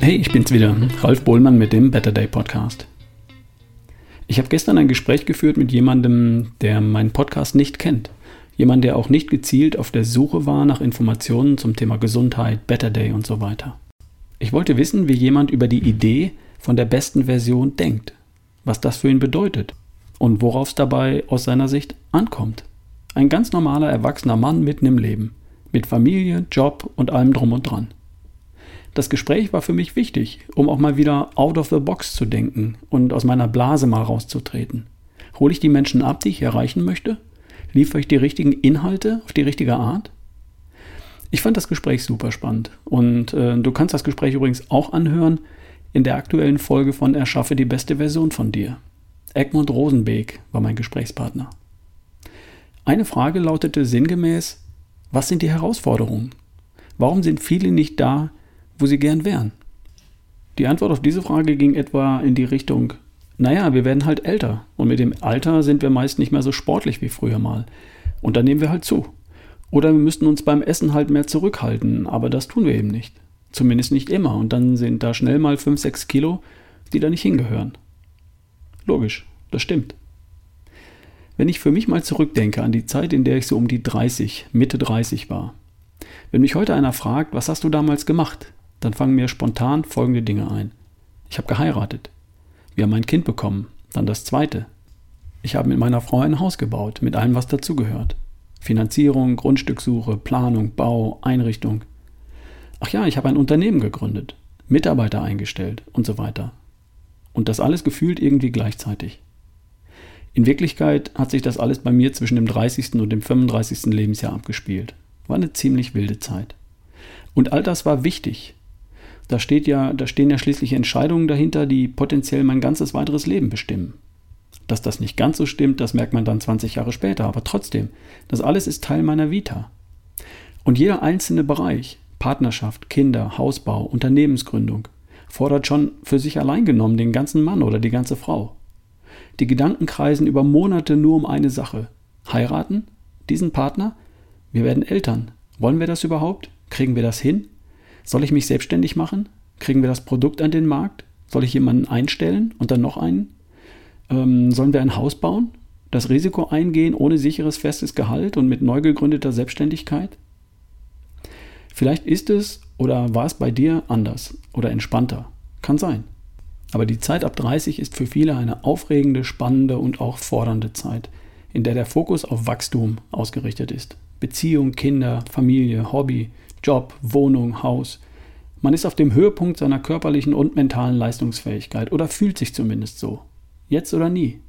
ich bin's wieder, Ralf Bohlmann mit dem Better Day Podcast. Ich habe gestern ein Gespräch geführt mit jemandem, der meinen Podcast nicht kennt. Jemand, der auch nicht gezielt auf der Suche war nach Informationen zum Thema Gesundheit, Better Day und so weiter. Ich wollte wissen, wie jemand über die Idee von der besten Version denkt, was das für ihn bedeutet und worauf es dabei aus seiner Sicht ankommt. Ein ganz normaler, erwachsener Mann mitten im Leben, mit Familie, Job und allem drum und dran. Das Gespräch war für mich wichtig, um auch mal wieder out of the box zu denken und aus meiner Blase mal rauszutreten. Hole ich die Menschen ab, die ich erreichen möchte? Liefere ich die richtigen Inhalte auf die richtige Art? Ich fand das Gespräch super spannend und äh, du kannst das Gespräch übrigens auch anhören in der aktuellen Folge von Erschaffe die beste Version von dir. Egmont Rosenbeek war mein Gesprächspartner. Eine Frage lautete sinngemäß, was sind die Herausforderungen? Warum sind viele nicht da, wo sie gern wären? Die Antwort auf diese Frage ging etwa in die Richtung, naja, wir werden halt älter und mit dem Alter sind wir meist nicht mehr so sportlich wie früher mal. Und dann nehmen wir halt zu. Oder wir müssten uns beim Essen halt mehr zurückhalten, aber das tun wir eben nicht. Zumindest nicht immer. Und dann sind da schnell mal 5, 6 Kilo, die da nicht hingehören. Logisch, das stimmt. Wenn ich für mich mal zurückdenke an die Zeit, in der ich so um die 30, Mitte 30 war. Wenn mich heute einer fragt, was hast du damals gemacht, dann fangen mir spontan folgende Dinge ein. Ich habe geheiratet. Wir haben ein Kind bekommen. Dann das zweite. Ich habe mit meiner Frau ein Haus gebaut, mit allem, was dazugehört. Finanzierung, Grundstückssuche, Planung, Bau, Einrichtung. Ach ja, ich habe ein Unternehmen gegründet, Mitarbeiter eingestellt und so weiter. Und das alles gefühlt irgendwie gleichzeitig. In Wirklichkeit hat sich das alles bei mir zwischen dem 30. und dem 35. Lebensjahr abgespielt. War eine ziemlich wilde Zeit. Und all das war wichtig. Da, steht ja, da stehen ja schließlich Entscheidungen dahinter, die potenziell mein ganzes weiteres Leben bestimmen. Dass das nicht ganz so stimmt, das merkt man dann 20 Jahre später, aber trotzdem, das alles ist Teil meiner Vita. Und jeder einzelne Bereich, Partnerschaft, Kinder, Hausbau, Unternehmensgründung, fordert schon für sich allein genommen den ganzen Mann oder die ganze Frau. Die Gedanken kreisen über Monate nur um eine Sache. Heiraten? Diesen Partner? Wir werden Eltern. Wollen wir das überhaupt? Kriegen wir das hin? Soll ich mich selbstständig machen? Kriegen wir das Produkt an den Markt? Soll ich jemanden einstellen und dann noch einen? Ähm, sollen wir ein Haus bauen? Das Risiko eingehen ohne sicheres festes Gehalt und mit neu gegründeter Selbstständigkeit? Vielleicht ist es oder war es bei dir anders oder entspannter. Kann sein. Aber die Zeit ab 30 ist für viele eine aufregende, spannende und auch fordernde Zeit, in der der Fokus auf Wachstum ausgerichtet ist. Beziehung, Kinder, Familie, Hobby, Job, Wohnung, Haus. Man ist auf dem Höhepunkt seiner körperlichen und mentalen Leistungsfähigkeit oder fühlt sich zumindest so. Jetzt oder nie.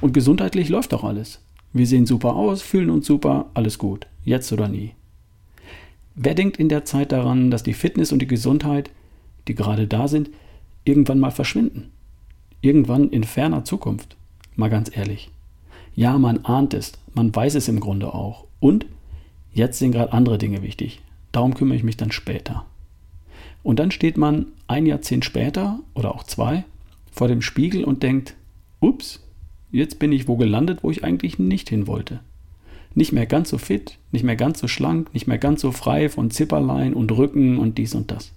Und gesundheitlich läuft doch alles. Wir sehen super aus, fühlen uns super, alles gut. Jetzt oder nie. Wer denkt in der Zeit daran, dass die Fitness und die Gesundheit, die gerade da sind, irgendwann mal verschwinden? Irgendwann in ferner Zukunft? Mal ganz ehrlich. Ja, man ahnt es, man weiß es im Grunde auch. Und jetzt sind gerade andere Dinge wichtig. Darum kümmere ich mich dann später. Und dann steht man ein Jahrzehnt später oder auch zwei vor dem Spiegel und denkt, ups, jetzt bin ich wo gelandet, wo ich eigentlich nicht hin wollte. Nicht mehr ganz so fit, nicht mehr ganz so schlank, nicht mehr ganz so frei von Zipperlein und Rücken und dies und das.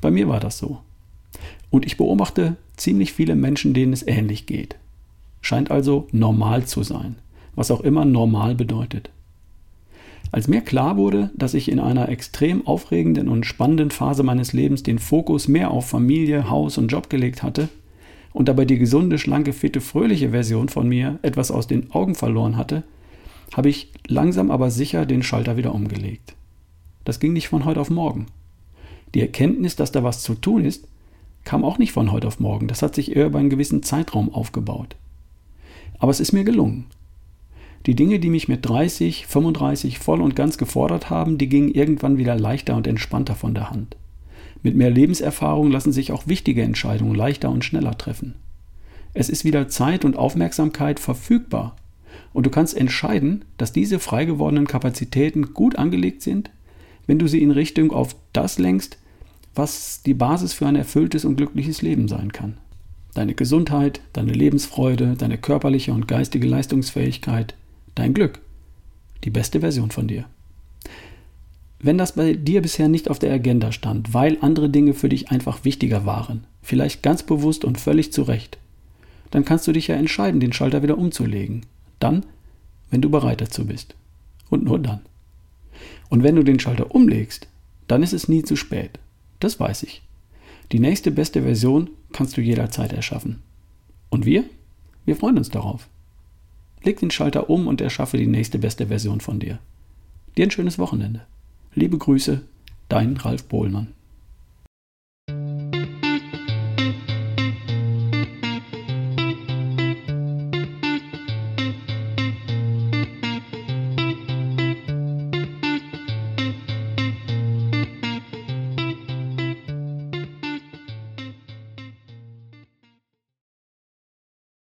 Bei mir war das so. Und ich beobachte ziemlich viele Menschen, denen es ähnlich geht. Scheint also normal zu sein, was auch immer normal bedeutet. Als mir klar wurde, dass ich in einer extrem aufregenden und spannenden Phase meines Lebens den Fokus mehr auf Familie, Haus und Job gelegt hatte und dabei die gesunde, schlanke, fitte, fröhliche Version von mir etwas aus den Augen verloren hatte, habe ich langsam aber sicher den Schalter wieder umgelegt. Das ging nicht von heute auf morgen. Die Erkenntnis, dass da was zu tun ist, kam auch nicht von heute auf morgen. Das hat sich eher über einen gewissen Zeitraum aufgebaut. Aber es ist mir gelungen. Die Dinge, die mich mit 30, 35 voll und ganz gefordert haben, die gingen irgendwann wieder leichter und entspannter von der Hand. Mit mehr Lebenserfahrung lassen sich auch wichtige Entscheidungen leichter und schneller treffen. Es ist wieder Zeit und Aufmerksamkeit verfügbar und du kannst entscheiden, dass diese frei gewordenen Kapazitäten gut angelegt sind, wenn du sie in Richtung auf das lenkst, was die Basis für ein erfülltes und glückliches Leben sein kann. Deine Gesundheit, deine Lebensfreude, deine körperliche und geistige Leistungsfähigkeit, dein Glück, die beste Version von dir. Wenn das bei dir bisher nicht auf der Agenda stand, weil andere Dinge für dich einfach wichtiger waren, vielleicht ganz bewusst und völlig zu Recht, dann kannst du dich ja entscheiden, den Schalter wieder umzulegen. Dann, wenn du bereit dazu bist. Und nur dann. Und wenn du den Schalter umlegst, dann ist es nie zu spät. Das weiß ich. Die nächste beste Version kannst du jederzeit erschaffen. Und wir? Wir freuen uns darauf. Leg den Schalter um und erschaffe die nächste beste Version von dir. Dir ein schönes Wochenende. Liebe Grüße, dein Ralf Bohlmann.